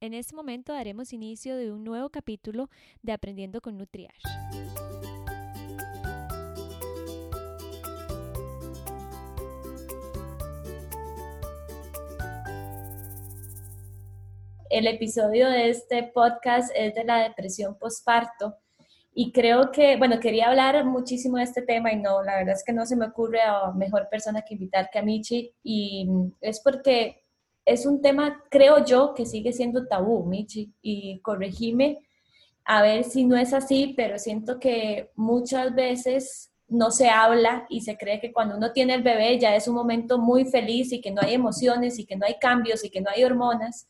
En este momento daremos inicio de un nuevo capítulo de Aprendiendo con Nutriash. El episodio de este podcast es de la depresión postparto y creo que, bueno, quería hablar muchísimo de este tema y no, la verdad es que no se me ocurre a mejor persona que invitar que a Michi y es porque es un tema, creo yo, que sigue siendo tabú, Michi, y corregime a ver si no es así, pero siento que muchas veces no se habla y se cree que cuando uno tiene el bebé ya es un momento muy feliz y que no hay emociones y que no hay cambios y que no hay hormonas.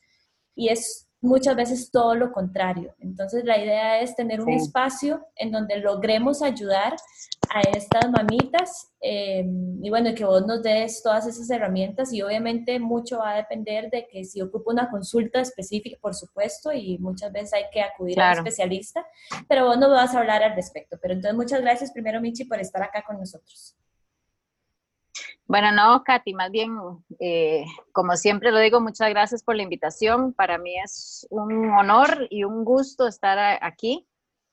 Y es muchas veces todo lo contrario. Entonces la idea es tener un espacio en donde logremos ayudar a estas mamitas eh, y bueno, que vos nos des todas esas herramientas y obviamente mucho va a depender de que si ocupa una consulta específica, por supuesto, y muchas veces hay que acudir a un especialista, pero vos nos vas a hablar al respecto. Pero entonces muchas gracias primero, Michi, por estar acá con nosotros. Bueno, no, Katy, más bien, eh, como siempre lo digo, muchas gracias por la invitación. Para mí es un honor y un gusto estar aquí.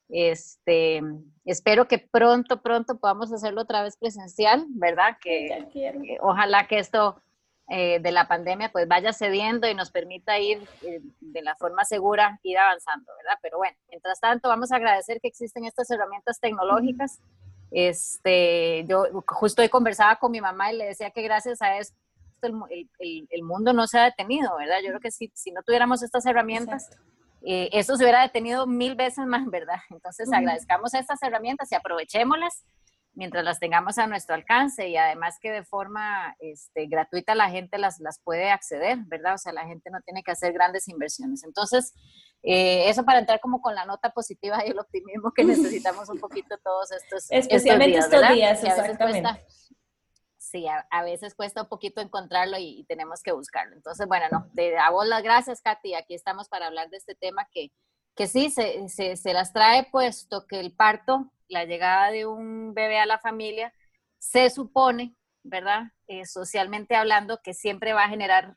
Este, espero que pronto, pronto podamos hacerlo otra vez presencial, ¿verdad? Que, ojalá que esto eh, de la pandemia pues vaya cediendo y nos permita ir eh, de la forma segura, ir avanzando, ¿verdad? Pero bueno, mientras tanto vamos a agradecer que existen estas herramientas tecnológicas. Este, yo justo hoy conversaba con mi mamá y le decía que gracias a esto el, el, mundo no se ha detenido, ¿verdad? Yo creo que si, si no tuviéramos estas herramientas, eh, eso se hubiera detenido mil veces más, ¿verdad? Entonces agradezcamos estas herramientas y aprovechémoslas mientras las tengamos a nuestro alcance y además que de forma este, gratuita la gente las, las puede acceder, ¿verdad? O sea, la gente no tiene que hacer grandes inversiones. Entonces, eh, eso para entrar como con la nota positiva y el optimismo que necesitamos un poquito todos estos, Especialmente estos días, exactamente. sí, a, veces cuesta un poquito encontrarlo y, tenemos que buscarlo. Entonces, bueno, no, te a vos las gracias, Katy. Aquí estamos para hablar de este tema que, que sí, se, se, se las trae puesto que el parto, la llegada de un bebé a la familia, se supone, ¿verdad? Eh, socialmente hablando, que siempre va a generar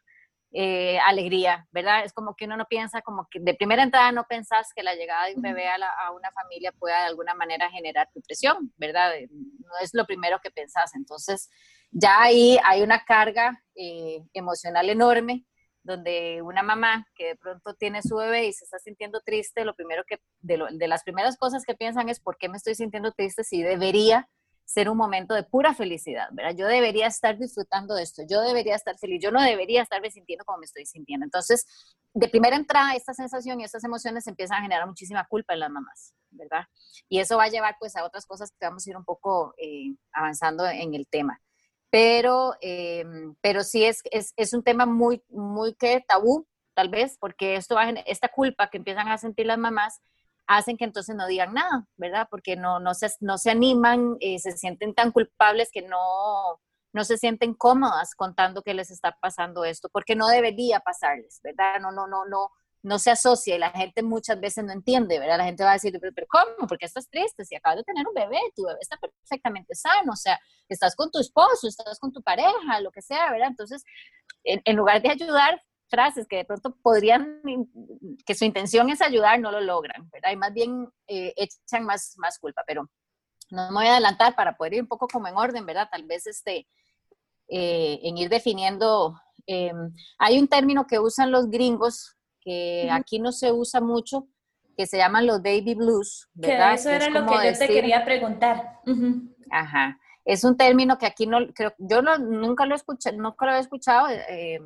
eh, alegría, ¿verdad? Es como que uno no piensa, como que de primera entrada no pensás que la llegada de un bebé a, una familia pueda de alguna manera generar depresión, ¿verdad? Eh, no es lo primero que pensás. Entonces, ya ahí hay una carga eh, emocional enorme donde una mamá que de pronto tiene su bebé y se está sintiendo triste, lo primero que, de, de las primeras cosas que piensan es, ¿por qué me estoy sintiendo triste si debería ser un momento de pura felicidad, ¿verdad? Yo debería estar disfrutando de esto, yo debería estar feliz, yo no debería estarme sintiendo como me estoy sintiendo. Entonces, de primera entrada, esta sensación y estas emociones empiezan a generar muchísima culpa en las mamás, ¿verdad? Y eso va a llevar pues a otras cosas que vamos a ir un poco eh, avanzando en el tema. Pero, eh, pero sí es, es, es, un tema muy, muy que tabú, tal vez, porque esto va esta culpa que empiezan a sentir las mamás hacen que entonces no digan nada, ¿verdad? Porque no, no, se, no se animan, eh, se sienten tan culpables que no, no se sienten cómodas contando que les está pasando esto, porque no debería pasarles, ¿verdad? No, no, no, no, no se asocia y la gente muchas veces no entiende, ¿verdad? La gente va a decir, pero, ¿cómo? ¿Por qué estás triste? Si acabas de tener un bebé, tu bebé está perfectamente sano, o sea, estás con tu esposo, estás con tu pareja, lo que sea, ¿verdad? Entonces, en, en lugar de ayudar, frases que de pronto podrían, que su intención es ayudar, no lo logran, ¿verdad? Y más bien eh, echan más, más culpa, pero no me voy a adelantar para poder ir un poco como en orden, ¿verdad? Tal vez este, eh, en ir definiendo, em, hay un término que usan los gringos, que aquí no se usa mucho, que se llaman los baby blues, ¿verdad? Que eso era lo que yo te quería preguntar. Ajá. Es un término que aquí no, creo, yo nunca lo escuché, nunca lo he escuchado, eh,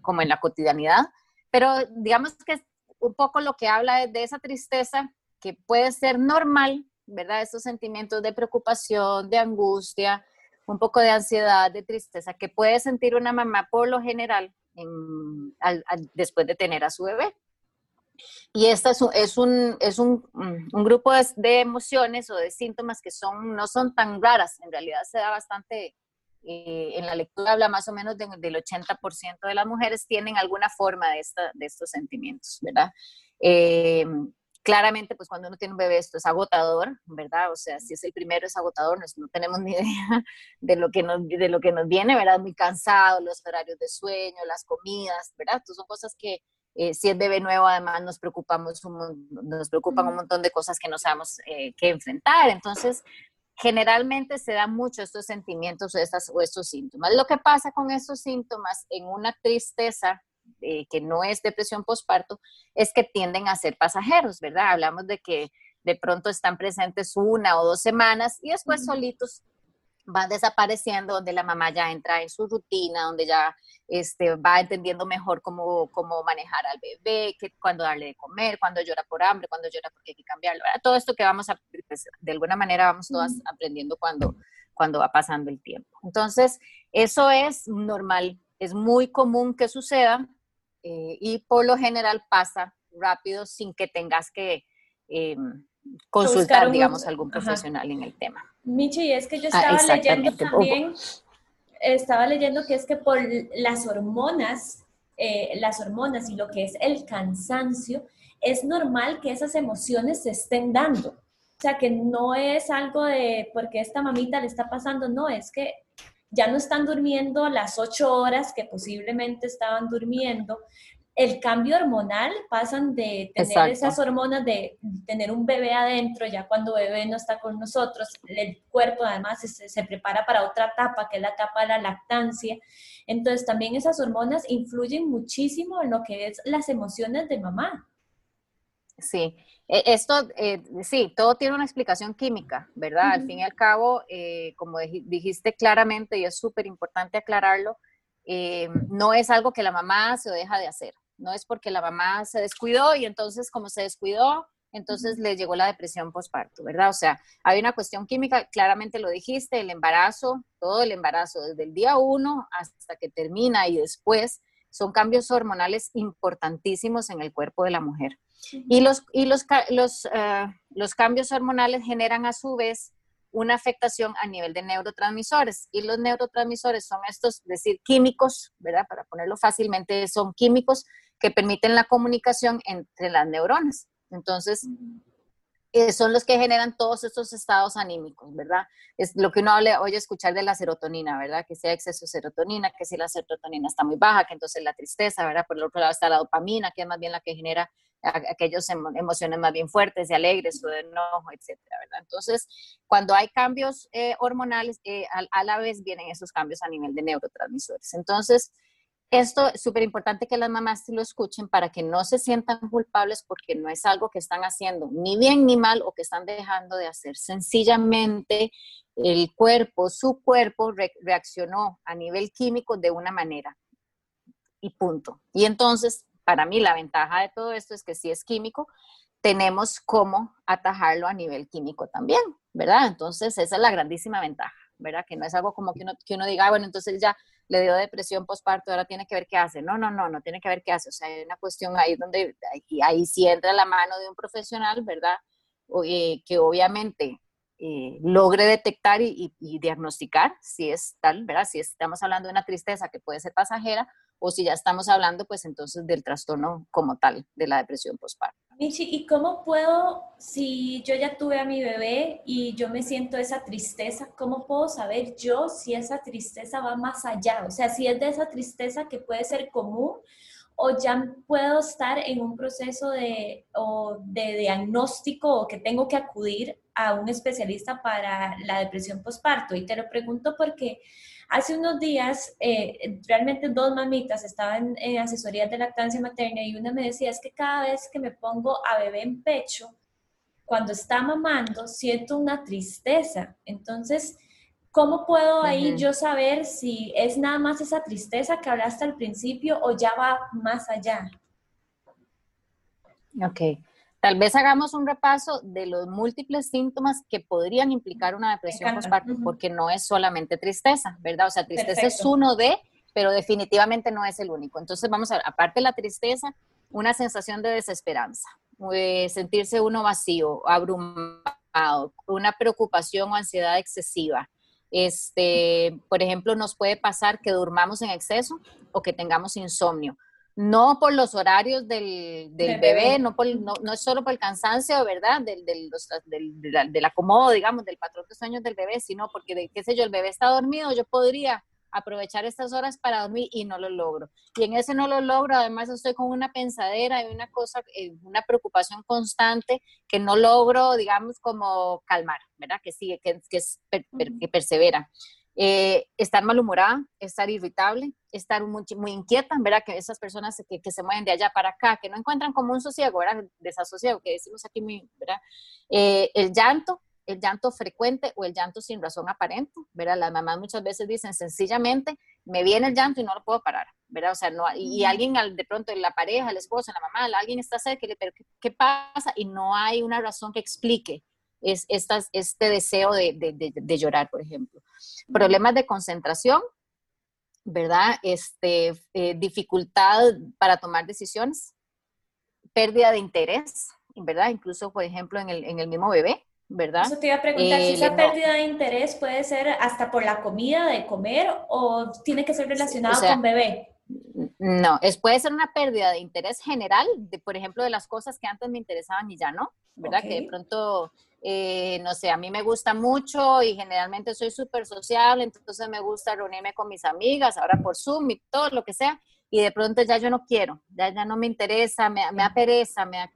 como en la cotidianidad, pero digamos que es un poco lo que habla de, esa tristeza que puede ser normal, ¿verdad? Esos sentimientos de preocupación, de angustia, un poco de ansiedad, de tristeza, que puede sentir una mamá por lo general después de tener a su bebé. Y esta es un, es un, es un, grupo de, de, emociones o de síntomas que son, no son tan raras, en realidad se da bastante eh, en la lectura habla más o menos del 80% de las mujeres tienen alguna forma de, esta, de estos sentimientos, ¿verdad? Eh, claramente, pues cuando uno tiene un bebé esto es agotador, ¿verdad? O sea, si es el primero es agotador, no, tenemos ni idea de lo, que nos, de lo que nos viene, ¿verdad? Muy cansado, los horarios de sueño, las comidas, ¿verdad? Entonces son cosas que, Eh, si es bebé nuevo, además nos preocupamos nos preocupan un montón de cosas que no sabemos eh, qué enfrentar. Entonces, generalmente se dan mucho estos sentimientos o, estas, o estos síntomas. Lo que pasa con estos síntomas en una tristeza eh, que no es depresión postparto es que tienden a ser pasajeros, ¿verdad? Hablamos de que de pronto están presentes una o dos semanas y después solitos van desapareciendo, donde la mamá ya entra en su rutina, donde ya este, va entendiendo mejor cómo, cómo manejar al bebé, que, cuándo darle de comer, cuando llora por hambre, cuando llora porque hay que cambiarlo. Todo esto que vamos a, pues, de alguna manera vamos todas aprendiendo cuando, cuando va pasando el tiempo. Entonces, eso es normal, es muy común que suceda eh, y por lo general pasa rápido sin que tengas que... Em, consultar, digamos, algún profesional en el tema. Michi, y es que yo ah, estaba leyendo también, estaba leyendo que es que por las hormonas, eh, las hormonas y lo que es el cansancio, es normal que esas emociones se estén dando. O sea, que no es algo de porque esta mamita le está pasando, no, es que ya no están durmiendo las ocho horas que posiblemente estaban durmiendo, el cambio hormonal, pasan de tener esas hormonas, de tener un bebé adentro, ya cuando bebé no está con nosotros, el cuerpo además se, prepara para otra etapa, que es la etapa de la lactancia. Entonces también esas hormonas influyen muchísimo en lo que es las emociones de mamá. Sí, e, esto, eh, sí, todo tiene una explicación química, ¿verdad? Al fin y al cabo, eh, como dijiste claramente, y es súper importante aclararlo, eh, no es algo que la mamá se deja de hacer no es porque la mamá se descuidó y entonces como se descuidó, entonces le llegó la depresión postparto, ¿verdad? O sea, hay una cuestión química, claramente lo dijiste, el embarazo, todo el embarazo, desde el día uno hasta que termina y después, son cambios hormonales importantísimos en el cuerpo de la mujer. Y los, y los, los, eh, los cambios hormonales generan a su vez una afectación a nivel de neurotransmisores. Y los neurotransmisores son estos, es decir, químicos, ¿verdad? Para ponerlo fácilmente, son químicos que permiten la comunicación entre las neuronas. Entonces, eh, son los que generan todos estos estados anímicos, ¿verdad? Es lo que uno oye escuchar de la serotonina, ¿verdad? Que sea exceso de serotonina, que si la serotonina está muy baja, que entonces la tristeza, ¿verdad? Por el otro lado está la dopamina, que es más bien la que genera aquellas emociones más bien fuertes, de alegres o de enojo, etcétera. Entonces, cuando hay cambios eh, hormonales, eh, a, la vez vienen esos cambios a nivel de neurotransmisores. Entonces, esto es súper importante que las mamás lo escuchen para que no se sientan culpables porque no es algo que están haciendo ni bien ni mal o que están dejando de hacer. Sencillamente el cuerpo, su cuerpo reaccionó a nivel químico de una manera y punto. Y entonces, para mí la ventaja de todo esto es que si es químico, tenemos cómo atajarlo a nivel químico también, ¿verdad? Entonces, esa es la grandísima ventaja, ¿verdad? Que no es algo como que uno, que uno diga, ah, bueno, entonces ya le dio depresión postparto, ahora tiene que ver qué hace. No, no, no, no tiene que ver qué hace. O sea, hay una cuestión ahí donde, ahí, ahí sí entra la mano de un profesional, ¿verdad? Eh, que obviamente eh, logre detectar y, y, diagnosticar si es tal, ¿verdad? Si estamos hablando de una tristeza que puede ser pasajera o si ya estamos hablando, pues entonces del trastorno como tal, de la depresión postparto. Michi, ¿y cómo puedo, si yo ya tuve a mi bebé y yo me siento esa tristeza, cómo puedo saber yo si esa tristeza va más allá? O sea, si es de esa tristeza que puede ser común o ya puedo estar en un proceso de, de diagnóstico o que tengo que acudir a un especialista para la depresión postparto. Y te lo pregunto porque Hace unos días, eh, realmente dos mamitas estaban en asesorías de lactancia materna y una me decía, es que cada vez que me pongo a bebé en pecho, cuando está mamando, siento una tristeza. Entonces, ¿cómo puedo ahí yo saber si es nada más esa tristeza que hablaste al principio o ya va más allá? Ok. Tal vez hagamos un repaso de los múltiples síntomas que podrían implicar una depresión postparto, porque no es solamente tristeza, ¿verdad? O sea, tristeza es uno de, pero definitivamente no es el único. Entonces, vamos a ver, aparte de la tristeza, una sensación de desesperanza, eh, sentirse uno vacío, abrumado, una preocupación o ansiedad excesiva. Este, por ejemplo, nos puede pasar que durmamos en exceso o que tengamos insomnio no por los horarios del, bebé, No, por, no, es solo por el cansancio, ¿verdad? Del, del, acomodo, digamos, del patrón de sueños del bebé, sino porque, qué sé yo, el bebé está dormido, yo podría aprovechar estas horas para dormir y no lo logro. Y en ese no lo logro, además estoy con una pensadera y una cosa, eh, una preocupación constante que no logro, digamos, como calmar, ¿verdad? Que sigue, que, es, que persevera. Eh, estar malhumorada, estar irritable, estar muy, muy inquieta, ¿verdad? Que esas personas que, que, se mueven de allá para acá, que no encuentran como un sosiego, ¿verdad? Desasosiego, que decimos aquí muy, ¿verdad? Eh, el llanto, el llanto frecuente o el llanto sin razón aparente, ¿verdad? Las mamás muchas veces dicen sencillamente, me viene el llanto y no lo puedo parar, ¿verdad? O sea, no, y, alguien de pronto, la pareja, el esposo, la mamá, alguien está cerca, pero ¿qué, ¿qué, pasa? Y no hay una razón que explique es, estas, este deseo de, de, de, llorar, por ejemplo. Problemas de concentración, ¿verdad? Este, eh, dificultad para tomar decisiones, pérdida de interés, ¿verdad? Incluso, por ejemplo, en el, en el mismo bebé, ¿verdad? Eso te iba a preguntar, si eh, esa pérdida de interés puede ser hasta por la comida de comer o tiene que ser relacionado con bebé. No, es, puede ser una pérdida de interés general, de, por ejemplo, de las cosas que antes me interesaban y ya no, ¿verdad? Que de pronto, eh, no sé, a mí me gusta mucho y generalmente soy súper sociable, entonces me gusta reunirme con mis amigas, ahora por Zoom y todo lo que sea, y de pronto ya yo no quiero, ya, ya no me interesa, me, me apereza, me,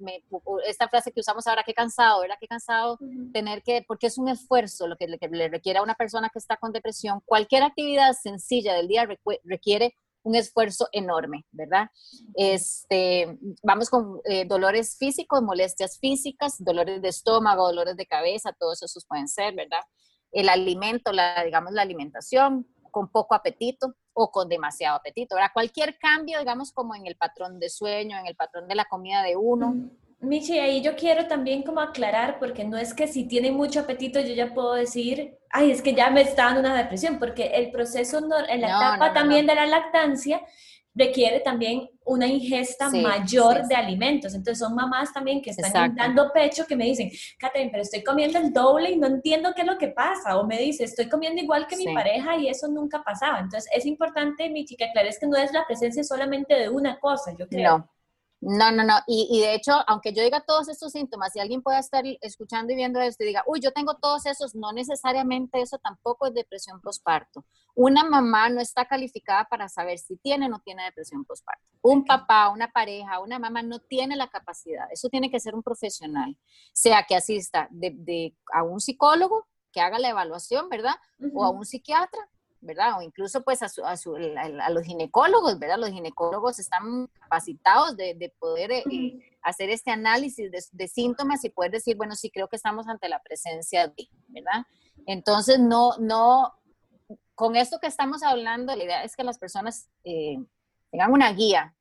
esta frase que usamos ahora, qué cansado, ¿verdad? Qué cansado tener que, porque es un esfuerzo lo que le, que le, requiere a una persona que está con depresión. Cualquier actividad sencilla del día requiere un esfuerzo enorme, ¿verdad? Este, vamos con eh, dolores físicos, molestias físicas, dolores de estómago, dolores de cabeza, todos esos pueden ser, ¿verdad? El alimento, la, digamos, la alimentación, con poco apetito o con demasiado apetito, ¿verdad? Cualquier cambio, digamos, como en el patrón de sueño, en el patrón de la comida de uno, Michi, ahí yo quiero también como aclarar, porque no es que si tiene mucho apetito yo ya puedo decir, ay, es que ya me está dando una depresión, porque el proceso en la etapa también de la lactancia requiere también una ingesta mayor de alimentos. Entonces son mamás también que están dando pecho que me dicen, Catherine, pero estoy comiendo el doble y no entiendo qué es lo que pasa. O me dice, estoy comiendo igual que mi pareja y eso nunca pasaba. Entonces es importante, Michi, que aclares que no es la presencia solamente de una cosa, yo creo. No. No, no, no. Y, y, de hecho, aunque yo diga todos estos síntomas, si alguien pueda estar escuchando y viendo esto y diga, uy, yo tengo todos esos, no necesariamente eso tampoco es depresión postparto. Una mamá no está calificada para saber si tiene o no tiene depresión postparto. Un papá, una pareja, una mamá no tiene la capacidad. Eso tiene que ser un profesional, sea que asista de, a un psicólogo que haga la evaluación, ¿verdad? O a un psiquiatra ¿verdad? O incluso pues a, a, los ginecólogos, ¿verdad? Los ginecólogos están capacitados de, poder eh, hacer este análisis de, síntomas y poder decir, bueno, sí creo que estamos ante la presencia de, ¿verdad? Entonces, no, no, con esto que estamos hablando, la idea es que las personas eh, tengan una guía.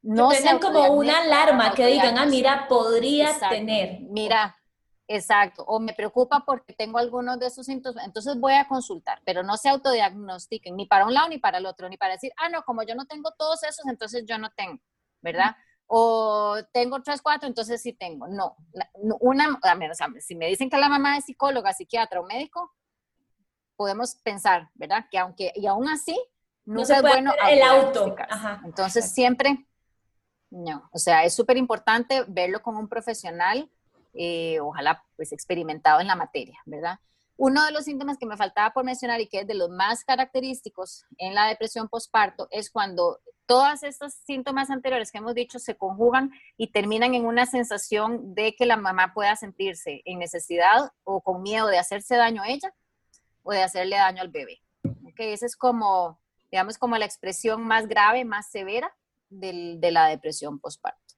No tengan como una alarma que digan, ah, mira, podría tener. Mira, Exacto, o me preocupa porque tengo algunos de esos síntomas, entonces voy a consultar, pero no se autodiagnostiquen ni para un lado ni para el otro, ni para decir, ah, no, como yo no tengo todos esos, entonces yo no tengo, ¿verdad? O tengo tres, cuatro, entonces sí tengo. No, una, a menos, si me dicen que la mamá es psicóloga, psiquiatra o médico, podemos pensar, ¿verdad? Que aunque, y aún así, no, es bueno el auto. Entonces siempre, no, o sea, es súper importante verlo con un profesional eh, ojalá pues experimentado en la materia, ¿verdad? Uno de los síntomas que me faltaba por mencionar y que es de los más característicos en la depresión postparto es cuando todos estos síntomas anteriores que hemos dicho se conjugan y terminan en una sensación de que la mamá pueda sentirse en necesidad o con miedo de hacerse daño a ella o de hacerle daño al bebé. ¿Okay? Esa es como, digamos, como la expresión más grave, más severa del, de la depresión postparto.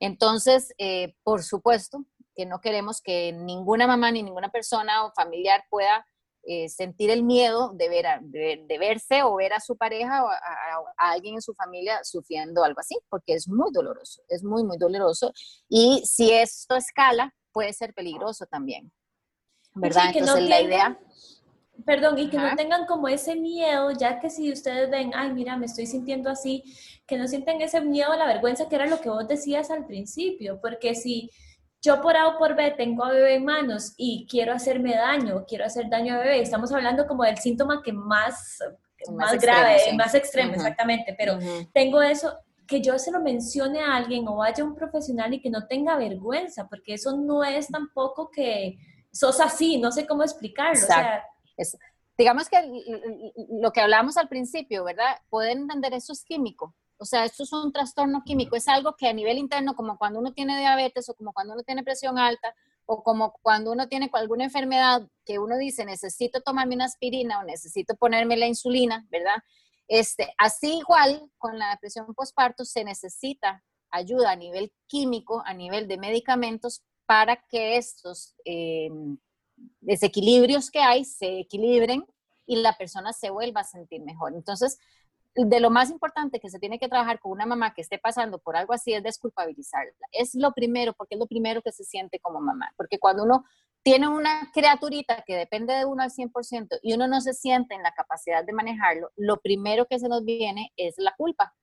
Entonces, eh, por supuesto, que no queremos que ninguna mamá ni ninguna persona o familiar pueda eh, sentir el miedo de, ver de, verse o ver a su pareja o a, alguien en su familia sufriendo algo así, porque es muy doloroso, es muy, muy doloroso. Y si esto escala, puede ser peligroso también. ¿Verdad? Entonces la idea... Perdón, y que no tengan como ese miedo, ya que si ustedes ven, ay, mira, me estoy sintiendo así, que no sienten ese miedo, la vergüenza, que era lo que vos decías al principio, porque si yo por A o por B tengo a bebé en manos y quiero hacerme daño, quiero hacer daño a bebé, estamos hablando como del síntoma que más, más, grave, más extremo, exactamente, pero tengo eso, que yo se lo mencione a alguien o vaya a un profesional y que no tenga vergüenza, porque eso no es tampoco que sos así, no sé cómo explicarlo. digamos que lo que hablábamos al principio, ¿verdad? Poder entender eso es químico. O sea, esto es un trastorno químico, es algo que a nivel interno, como cuando uno tiene diabetes o como cuando uno tiene presión alta o como cuando uno tiene alguna enfermedad que uno dice necesito tomarme una aspirina o necesito ponerme la insulina, ¿verdad? Este, así igual con la depresión postparto se necesita ayuda a nivel químico, a nivel de medicamentos para que estos eh, desequilibrios que hay se equilibren y la persona se vuelva a sentir mejor. Entonces, de lo más importante que se tiene que trabajar con una mamá que esté pasando por algo así es desculpabilizarla. Es lo primero, porque es lo primero que se siente como mamá. Porque cuando uno tiene una criaturita que depende de uno al 100% y uno no se siente en la capacidad de manejarlo, lo primero que se nos viene es la culpa.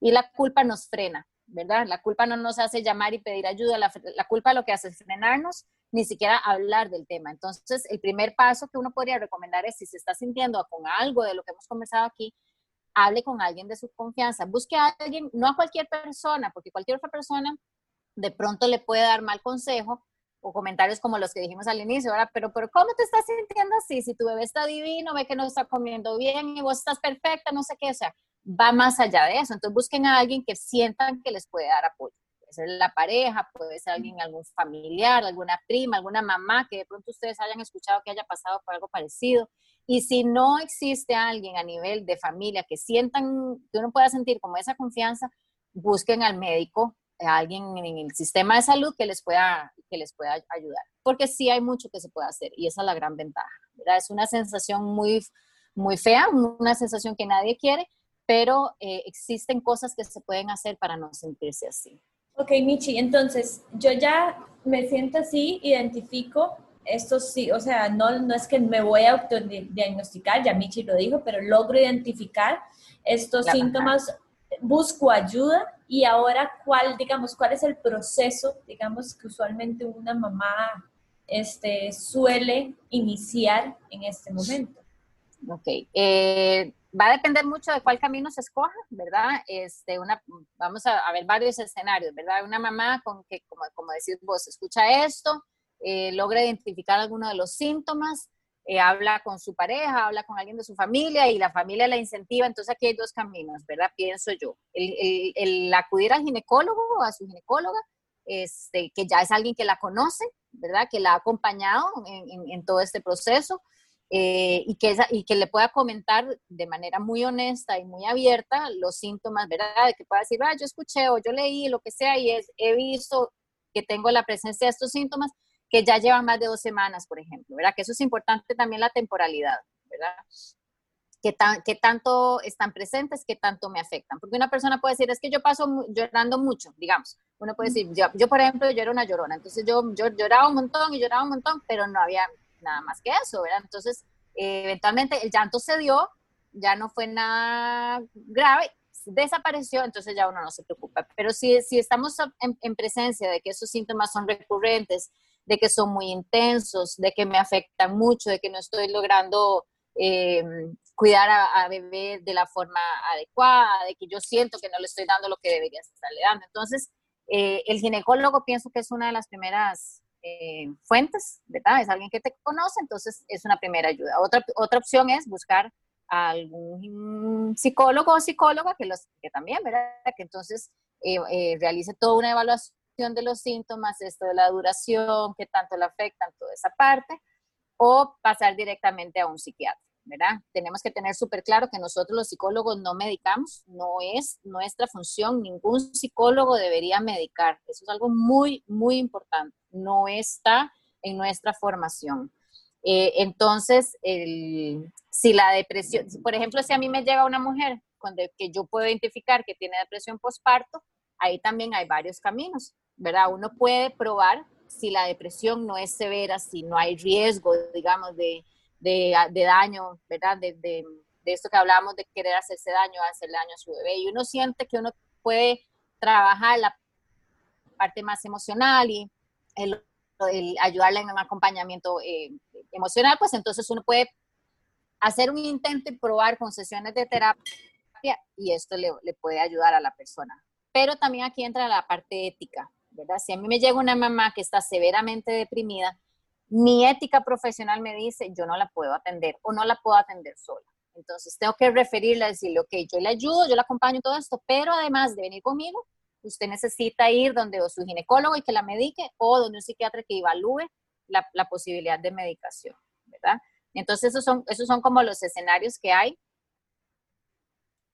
Y la culpa nos frena, ¿verdad? La culpa no nos hace llamar y pedir ayuda, la, la culpa lo que hace es frenarnos, ni siquiera hablar del tema. Entonces, el primer paso que uno podría recomendar es si se está sintiendo con algo de lo que hemos conversado aquí, hable con alguien de su confianza, busque a alguien, no a cualquier persona, porque cualquier otra persona de pronto le puede dar mal consejo o comentarios como los que dijimos al inicio, ¿verdad? Pero, pero ¿cómo te estás sintiendo así? Si tu bebé está divino, ve que no está comiendo bien y vos estás perfecta, no sé qué, o sea, va más allá de eso. Entonces busquen a alguien que sientan que les puede dar apoyo. Ser la pareja, puede ser alguien, algún familiar, alguna prima, alguna mamá que de pronto ustedes hayan escuchado que haya pasado por algo parecido. Y si no existe alguien a nivel de familia que sientan, que uno pueda sentir como esa confianza, busquen al médico, a alguien en el sistema de salud que les pueda, que les pueda ayudar. Porque sí hay mucho que se puede hacer y esa es la gran ventaja. ¿verdad? Es una sensación muy, muy fea, una sensación que nadie quiere, pero eh, existen cosas que se pueden hacer para no sentirse así. Ok, Michi, entonces yo ya me siento así, identifico esto sí, o sea, no, no es que me voy a autodiagnosticar, ya Michi lo dijo, pero logro identificar estos síntomas, busco ayuda y ahora cuál, digamos, cuál es el proceso, digamos, que usualmente una mamá este, suele iniciar en este momento. Ok, eh, va a depender mucho de cuál camino se escoja, ¿verdad? Este, una, vamos a, ver varios escenarios, ¿verdad? Una mamá con que, como, como decís vos, escucha esto, eh, logra identificar alguno de los síntomas, eh, habla con su pareja, habla con alguien de su familia y la familia la incentiva. Entonces aquí hay dos caminos, ¿verdad? Pienso yo. El, acudir al ginecólogo o a su ginecóloga, este, que ya es alguien que la conoce, ¿verdad? Que la ha acompañado en, todo este proceso. Eh, y, que y que le pueda comentar de manera muy honesta y muy abierta los síntomas, ¿verdad? De que pueda decir, ah, yo escuché o yo leí, lo que sea, y es, he visto que tengo la presencia de estos síntomas, que ya llevan más de dos semanas, por ejemplo, ¿verdad? Que eso es importante también la temporalidad, ¿verdad? ¿Qué, tan, qué tanto están presentes, qué tanto me afectan. Porque una persona puede decir, es que yo paso llorando mucho, digamos. Uno puede decir, yo, yo por ejemplo, yo era una llorona, entonces yo, yo lloraba un montón y lloraba un montón, pero no había nada más que eso, ¿verdad? Entonces, eh, eventualmente el llanto se dio, ya no fue nada grave, desapareció, entonces ya uno no se preocupa. Pero si, si estamos en, en presencia de que esos síntomas son recurrentes, de que son muy intensos, de que me afectan mucho, de que no estoy logrando eh, cuidar a, bebé de la forma adecuada, de que yo siento que no le estoy dando lo que debería estarle dando. Entonces, eh, el ginecólogo pienso que es una de las primeras eh, fuentes, ¿verdad? Es alguien que te conoce, entonces es una primera ayuda. Otra, otra opción es buscar a algún psicólogo o psicóloga que, los, que también, ¿verdad? Que entonces realice toda una evaluación de los síntomas, esto de la duración, qué tanto le afectan, toda esa parte, o pasar directamente a un psiquiatra, ¿verdad? Tenemos que tener súper claro que nosotros los psicólogos no medicamos, no es nuestra función, ningún psicólogo debería medicar, eso es algo muy, muy importante, no está en nuestra formación. Eh, entonces, si la depresión, por ejemplo, si a mí me llega una mujer con que yo puedo identificar que tiene depresión postparto, ahí también hay varios caminos. ¿verdad? Uno puede probar si la depresión no es severa, si no hay riesgo, digamos, de, daño, ¿verdad? De, de, esto que hablamos de querer hacerse daño, hacerle daño a su bebé. Y uno siente que uno puede trabajar la parte más emocional y el, ayudarle en un acompañamiento eh, emocional, pues entonces uno puede hacer un intento y probar con sesiones de terapia y esto le, le puede ayudar a la persona. Pero también aquí entra la parte ética, ¿verdad? Si a mí me llega una mamá que está severamente deprimida, mi ética profesional me dice, yo no la puedo atender o no la puedo atender sola. Entonces tengo que referirle, decirle, ok, yo le ayudo, yo le acompaño todo esto, pero además de venir conmigo, usted necesita ir donde su ginecólogo y que la medique o donde un psiquiatra que evalúe la, la posibilidad de medicación, ¿verdad? Entonces esos son, esos son como los escenarios que hay.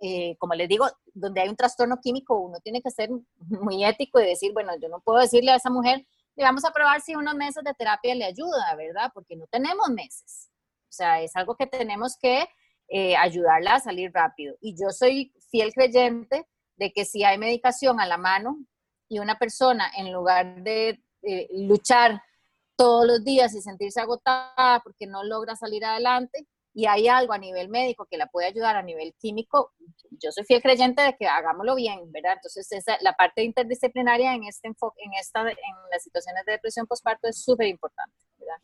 Eh, como les digo, donde hay un trastorno químico, uno tiene que ser muy ético y decir, bueno, yo no puedo decirle a esa mujer, le vamos a probar si unos meses de terapia le ayuda, ¿verdad? Porque no tenemos meses. O sea, es algo que tenemos que eh, ayudarla a salir rápido. Y yo soy fiel creyente de que si hay medicación a la mano y una persona en lugar de eh, luchar todos los días y sentirse agotada porque no logra salir adelante y hay algo a nivel médico que la puede ayudar a nivel químico, yo soy fiel creyente de que hagámoslo bien, ¿verdad? Entonces, esa, la parte interdisciplinaria en este enfoque, en, esta, en las situaciones de depresión postparto es súper importante, ¿verdad?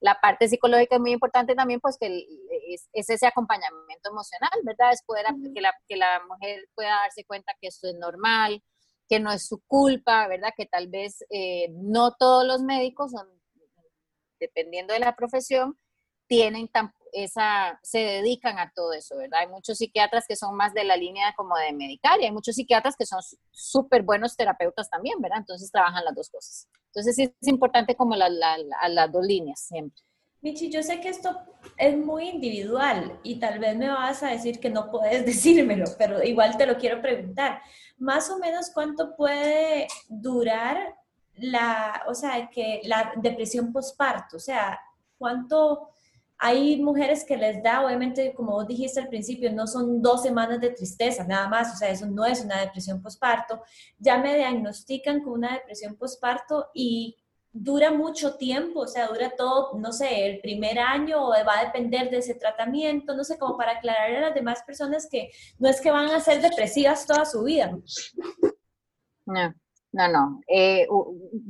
La parte psicológica es muy importante también, pues que es, ese acompañamiento emocional, ¿verdad? Es poder que, la, que la mujer pueda darse cuenta que esto es normal, que no es su culpa, ¿verdad? Que tal vez eh, no todos los médicos son, dependiendo de la profesión, tienen tan, esa, se dedican a todo eso, ¿verdad? Hay muchos psiquiatras que son más de la línea como de medicar y hay muchos psiquiatras que son súper buenos terapeutas también, ¿verdad? Entonces trabajan las dos cosas. Entonces sí es importante como la, las dos líneas siempre. Michi, yo sé que esto es muy individual y tal vez me vas a decir que no puedes decírmelo, pero igual te lo quiero preguntar. Más o menos cuánto puede durar la, o sea, que la depresión postparto, o sea, cuánto hay mujeres que les da, obviamente, como vos dijiste al principio, no son dos semanas de tristeza, nada más, o sea, eso no es una depresión posparto. Ya me diagnostican con una depresión posparto y dura mucho tiempo, o sea, dura todo, no sé, el primer año o va a depender de ese tratamiento, no sé, como para aclararle a las demás personas que no es que van a ser depresivas toda su vida. No. No, no. Eh,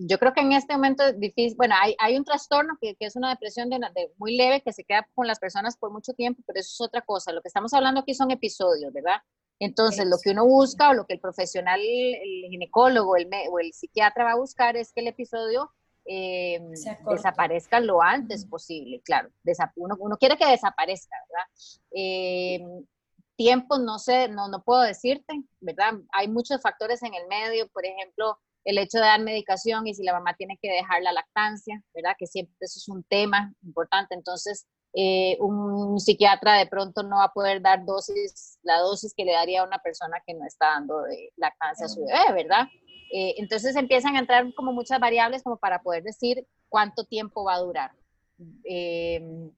yo creo que en este momento es difícil. Bueno, hay, hay un trastorno que, que, es una depresión de, muy leve que se queda con las personas por mucho tiempo, pero eso es otra cosa. Lo que estamos hablando aquí son episodios, ¿verdad? Entonces, lo que uno busca o lo que el profesional, el ginecólogo el, o el psiquiatra va a buscar es que el episodio eh, desaparezca lo antes posible. Claro, uno, uno, quiere que desaparezca, ¿verdad? Eh, tiempos no sé, no, no puedo decirte, ¿verdad? Hay muchos factores en el medio, por ejemplo, el hecho de dar medicación y si la mamá tiene que dejar la lactancia, ¿verdad? Que siempre eso es un tema importante. Entonces, eh, un psiquiatra de pronto no va a poder dar dosis, la dosis que le daría a una persona que no está dando de lactancia a su bebé, ¿verdad? Eh, entonces empiezan a entrar como muchas variables como para poder decir cuánto tiempo va a durar. Eh,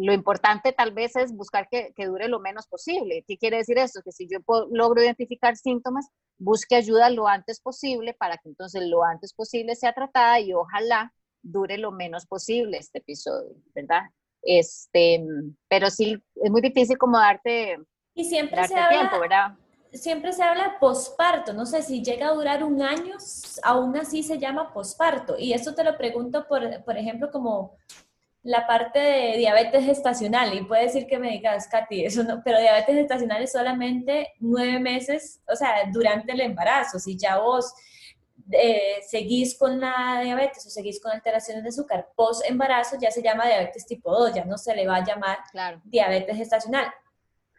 lo importante tal vez es buscar que, dure lo menos posible. ¿Qué quiere decir eso? Que si yo logro identificar síntomas, busque ayuda lo antes posible para que entonces lo antes posible sea tratada y ojalá dure lo menos posible este episodio, ¿verdad? Este, pero sí, es muy difícil como darte, y siempre se habla, tiempo, ¿verdad? Siempre se habla de posparto, no sé si llega a durar un año, aún así se llama posparto. Y esto te lo pregunto, por, por ejemplo, como la parte de diabetes gestacional y puede decir que me digas, Katy, eso no, pero diabetes gestacional es solamente nueve meses, o sea, durante el embarazo. Si ya vos eh, seguís con la diabetes o seguís con alteraciones de azúcar post embarazo, ya se llama diabetes tipo 2, ya no se le va a llamar diabetes gestacional.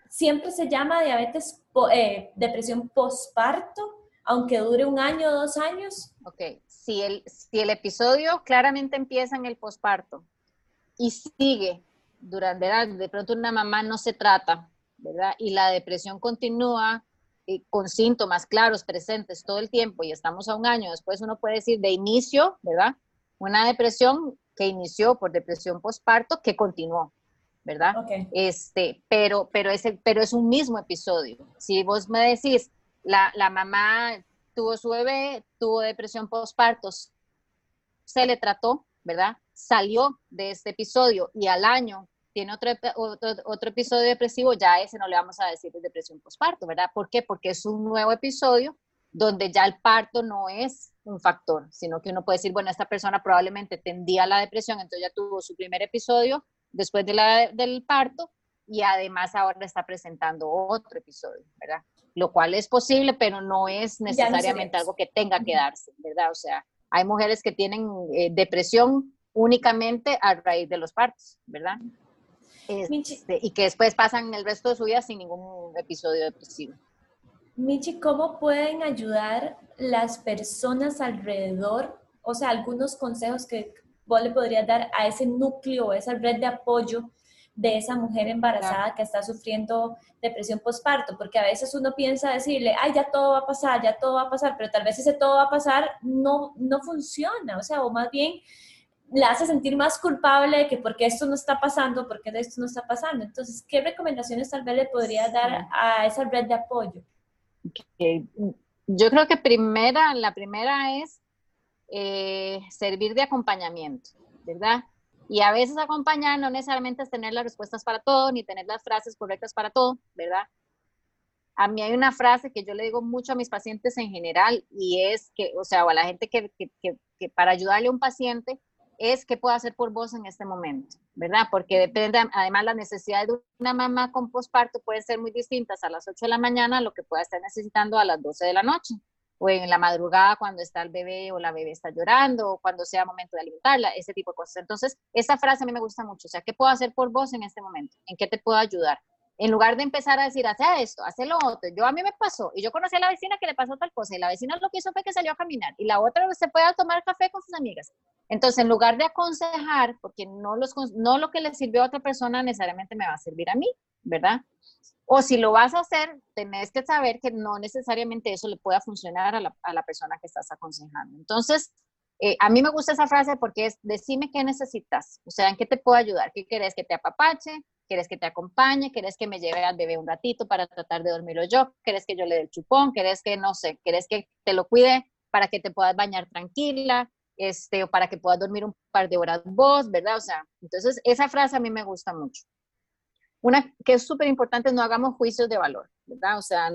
Siempre se llama diabetes, eh, depresión postparto, aunque dure un año o dos años. Ok, si el, si el episodio claramente empieza en el posparto, y sigue durante, de pronto una mamá no se trata, ¿verdad? Y la depresión continúa eh, con síntomas claros, presentes todo el tiempo y estamos a un año, después uno puede decir de inicio, ¿verdad? Una depresión que inició por depresión postparto que continuó, ¿verdad? Este, pero, pero, es pero es un mismo episodio. Si vos me decís, la, la mamá tuvo su bebé, tuvo depresión postparto, se le trató, ¿verdad? Salió de este episodio y al año tiene otro, otro, episodio depresivo, ya ese no le vamos a decir de depresión postparto, ¿verdad? ¿Por qué? Porque es un nuevo episodio donde ya el parto no es un factor, sino que uno puede decir, bueno, esta persona probablemente tendía la depresión, entonces ya tuvo su primer episodio después de la, del parto y además ahora está presentando otro episodio, ¿verdad? Lo cual es posible, pero no es necesariamente algo que tenga que darse, ¿verdad? O sea, hay mujeres que tienen eh, depresión únicamente a raíz de los partos, ¿verdad? Este, y que después pasan el resto de su vida sin ningún episodio depresivo. Michi, ¿cómo pueden ayudar las personas alrededor? O sea, algunos consejos que vos le podrías dar a ese núcleo, a esa red de apoyo de esa mujer embarazada que está sufriendo depresión postparto, porque a veces uno piensa decirle, ay, ya todo va a pasar, ya todo va a pasar, pero tal vez ese todo va a pasar no, no funciona, o sea, o más bien la hace sentir más culpable de que porque esto no está pasando, porque esto no está pasando. Entonces, ¿qué recomendaciones tal vez le podría dar a esa red de apoyo? yo creo que primera, la primera es eh, servir de acompañamiento, ¿verdad? Y a veces acompañar no necesariamente es tener las respuestas para todo, ni tener las frases correctas para todo, ¿verdad? A mí hay una frase que yo le digo mucho a mis pacientes en general y es que, o sea, o a la gente que, que, que para ayudarle a un paciente, es qué puedo hacer por vos en este momento, ¿verdad? Porque depende, además las necesidades de una mamá con posparto pueden ser muy distintas a las 8 de la mañana a lo que pueda estar necesitando a las 12 de la noche, o en la madrugada cuando está el bebé o la bebé está llorando, o cuando sea momento de alimentarla, ese tipo de cosas. Entonces, esa frase a mí me gusta mucho, o sea, ¿qué puedo hacer por vos en este momento? ¿En qué te puedo ayudar? en lugar de empezar a decir, hace esto, hace lo otro, yo a mí me pasó, y yo conocí a la vecina que le pasó tal cosa, y la vecina lo que hizo fue que salió a caminar, y la otra se puede tomar café con sus amigas. Entonces, en lugar de aconsejar, porque no, lo que le sirvió a otra persona necesariamente me va a servir a mí, ¿verdad? O si lo vas a hacer, tenés que saber que no necesariamente eso le pueda funcionar a la, persona que estás aconsejando. Entonces, eh, a mí me gusta esa frase porque es, decime qué necesitas, o sea, en qué te puedo ayudar, qué querés que te apapache, quieres que te acompañe, quieres que me lleve al bebé un ratito para tratar de dormirlo yo, quieres que yo le dé el chupón, quieres que, no sé, quieres que te lo cuide para que te puedas bañar tranquila, este, para que puedas dormir un par de horas vos, ¿verdad? O sea, entonces esa frase a mí me gusta mucho. Una que es súper importante, no hagamos juicios de valor, ¿verdad? O sea,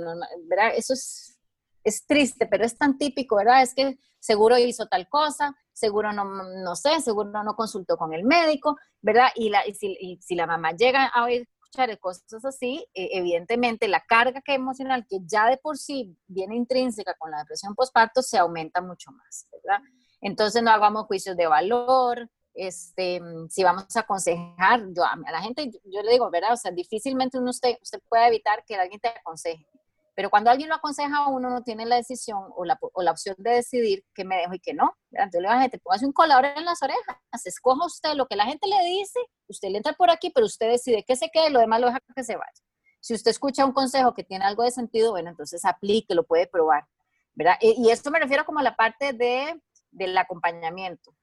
¿verdad? Eso es, es triste, pero es tan típico, ¿verdad? Es que seguro hizo tal cosa, seguro no, no sé, seguro no consultó con el médico, ¿verdad? Y, la, y, si, la mamá llega a escuchar cosas así, e, evidentemente la carga que emocional que ya de por sí viene intrínseca con la depresión postparto se aumenta mucho más, ¿verdad? Entonces no hagamos juicios de valor, este, si vamos a aconsejar, yo a la gente, yo le digo, ¿verdad? O sea, difícilmente uno usted, usted puede evitar que alguien te aconseje, pero cuando alguien lo aconseja uno, no tiene la decisión o la, o la opción de decidir qué me dejo y qué no. Entonces le digo a la gente, póngase un colador en las orejas, escoja usted lo que la gente le dice, usted le entra por aquí, pero usted decide que se quede, lo demás lo deja que se vaya. Si usted escucha un consejo que tiene algo de sentido, bueno, entonces aplique, lo puede probar, ¿verdad? Y, esto me refiero como a la parte de, del acompañamiento.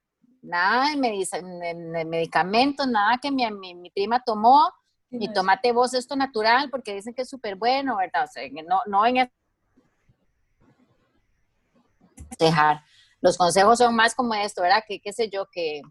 Nada de, medicamentos, nada que mi, mi, mi prima tomó, y tomate vos esto natural porque dicen que es súper bueno, ¿verdad? O sea, no, no en dejar. Los consejos son más como esto, ¿verdad? Que qué sé yo, que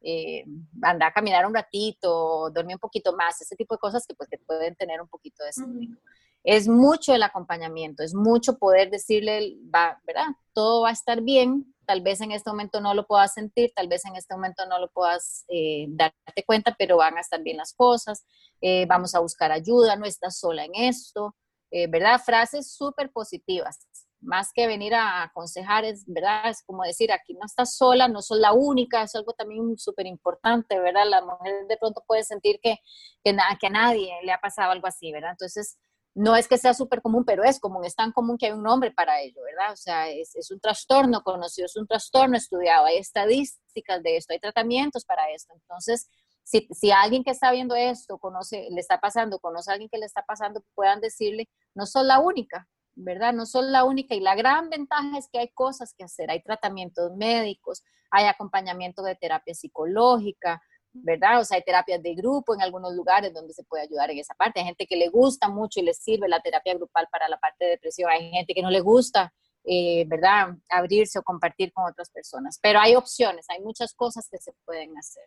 eh, anda a caminar un ratito, dormir un poquito más, ese tipo de cosas que pues que pueden tener un poquito de sentido. Es mucho el acompañamiento, es mucho poder decirle, va, ¿verdad? Todo va a estar bien, tal vez en este momento no lo puedas sentir, tal vez en este momento no lo puedas eh, darte cuenta, pero van a estar bien las cosas, eh, vamos a buscar ayuda, no estás sola en esto, eh, ¿verdad? Frases súper positivas, más que venir a aconsejar, es, ¿verdad? Es como decir, aquí no estás sola, no sos la única, es algo también súper importante, ¿verdad? La mujer de pronto puede sentir que, que, que a nadie le ha pasado algo así, ¿verdad? Entonces, no es que sea súper común, pero es común, es tan común que hay un nombre para ello, ¿verdad? O sea, es, un trastorno conocido, es un trastorno estudiado, hay estadísticas de esto, hay tratamientos para esto. Entonces, si, alguien que está viendo esto, conoce, le está pasando, conoce a alguien que le está pasando, puedan decirle, no son la única, ¿verdad? No son la única y la gran ventaja es que hay cosas que hacer, hay tratamientos médicos, hay acompañamiento de terapia psicológica, ¿verdad? O sea, hay terapias de grupo en algunos lugares donde se puede ayudar en esa parte. Hay gente que le gusta mucho y le sirve la terapia grupal para la parte de depresión. Hay gente que no le gusta, eh, ¿verdad? Abrirse o compartir con otras personas. Pero hay opciones, hay muchas cosas que se pueden hacer.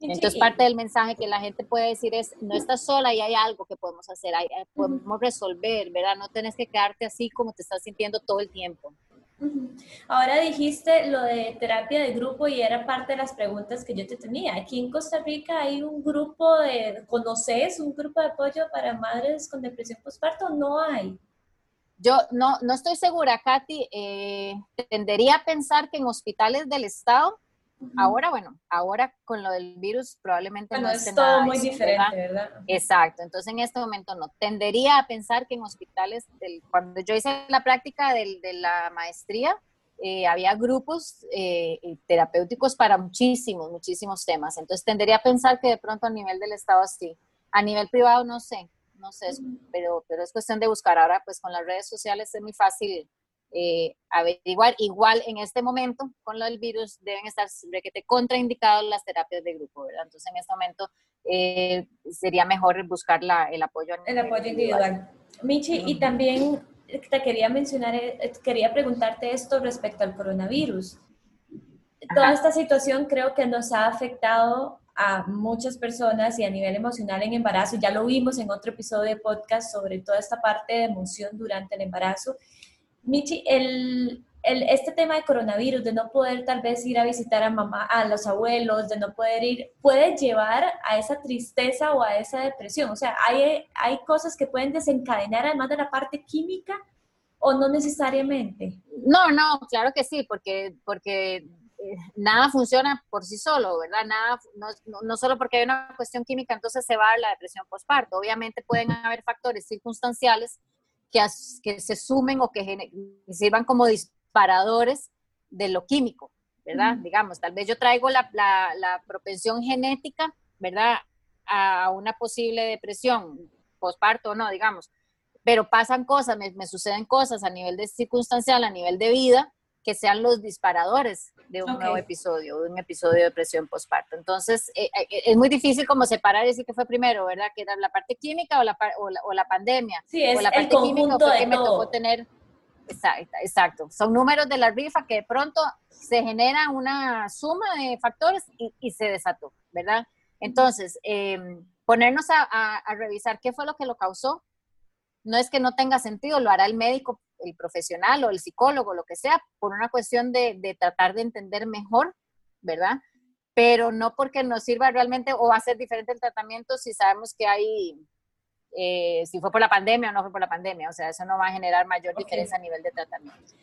Entonces, parte del mensaje que la gente puede decir es, no estás sola y hay algo que podemos hacer, hay, podemos resolver, ¿verdad? No tienes que quedarte así como te estás sintiendo todo el tiempo. Ahora dijiste lo de terapia de grupo y era parte de las preguntas que yo te tenía. Aquí en Costa Rica hay un grupo de, ¿conoces un grupo de apoyo para madres con depresión postparto? No hay. Yo no, no estoy segura, Katy. Eh, tendería a pensar que en hospitales del Estado Ahora, bueno, ahora con lo del virus probablemente no es todo muy diferente, ¿verdad? Exacto, entonces en este momento no. Tendería a pensar que en hospitales, cuando yo hice la práctica de la maestría, eh, había grupos eh, terapéuticos para muchísimos, muchísimos temas. Entonces tendería a pensar que de pronto a nivel del Estado sí. A nivel privado no sé, no sé, pero, pero es cuestión de buscar. Ahora pues con las redes sociales es muy fácil eh, averiguar. Igual en este momento, con lo del virus, deben estar requete contraindicadas las terapias de grupo, ¿verdad? Entonces, en este momento eh, sería mejor buscar la, el apoyo. El apoyo individual. Michi, y también te quería mencionar, eh, quería preguntarte esto respecto al coronavirus. Toda esta situación creo que nos ha afectado a muchas personas y a nivel emocional en embarazo. Ya lo vimos en otro episodio de podcast sobre toda esta parte de emoción durante el embarazo. Michi, el, este tema de coronavirus, de no poder tal vez ir a visitar a mamá, a los abuelos, de no poder ir, puede llevar a esa tristeza o a esa depresión. O sea, hay, hay cosas que pueden desencadenar además de la parte química o no necesariamente. No, no, claro que sí, porque, porque eh, nada funciona por sí solo, ¿verdad? Nada, no, no, solo porque hay una cuestión química, entonces se va a la depresión postparto. Obviamente pueden haber factores circunstanciales que, se sumen o que, sirvan como disparadores de lo químico, ¿verdad? Digamos, tal vez yo traigo la, propensión genética, ¿verdad? A una posible depresión, posparto no, digamos, pero pasan cosas, me, me, suceden cosas a nivel de circunstancial, a nivel de vida, que sean los disparadores de un nuevo episodio, de un episodio de depresión postparto. Entonces, eh, eh, es muy difícil como separar y decir que fue primero, ¿verdad? Que era la parte química o la, o la, pandemia. Sí, es o la parte el química que me tocó tener. Exacto, exacto. Son números de la rifa que de pronto se genera una suma de factores y, se desató, ¿verdad? Entonces, em, ponernos a, a revisar qué fue lo que lo causó, no es que no tenga sentido, lo hará el médico el profesional o el psicólogo, lo que sea, por una cuestión de, de tratar de entender mejor, ¿verdad? Pero no porque nos sirva realmente o va a ser diferente el tratamiento si sabemos que hay, eh, si fue por la pandemia o no fue por la pandemia, o sea, eso no va a generar mayor diferencia a nivel de tratamiento.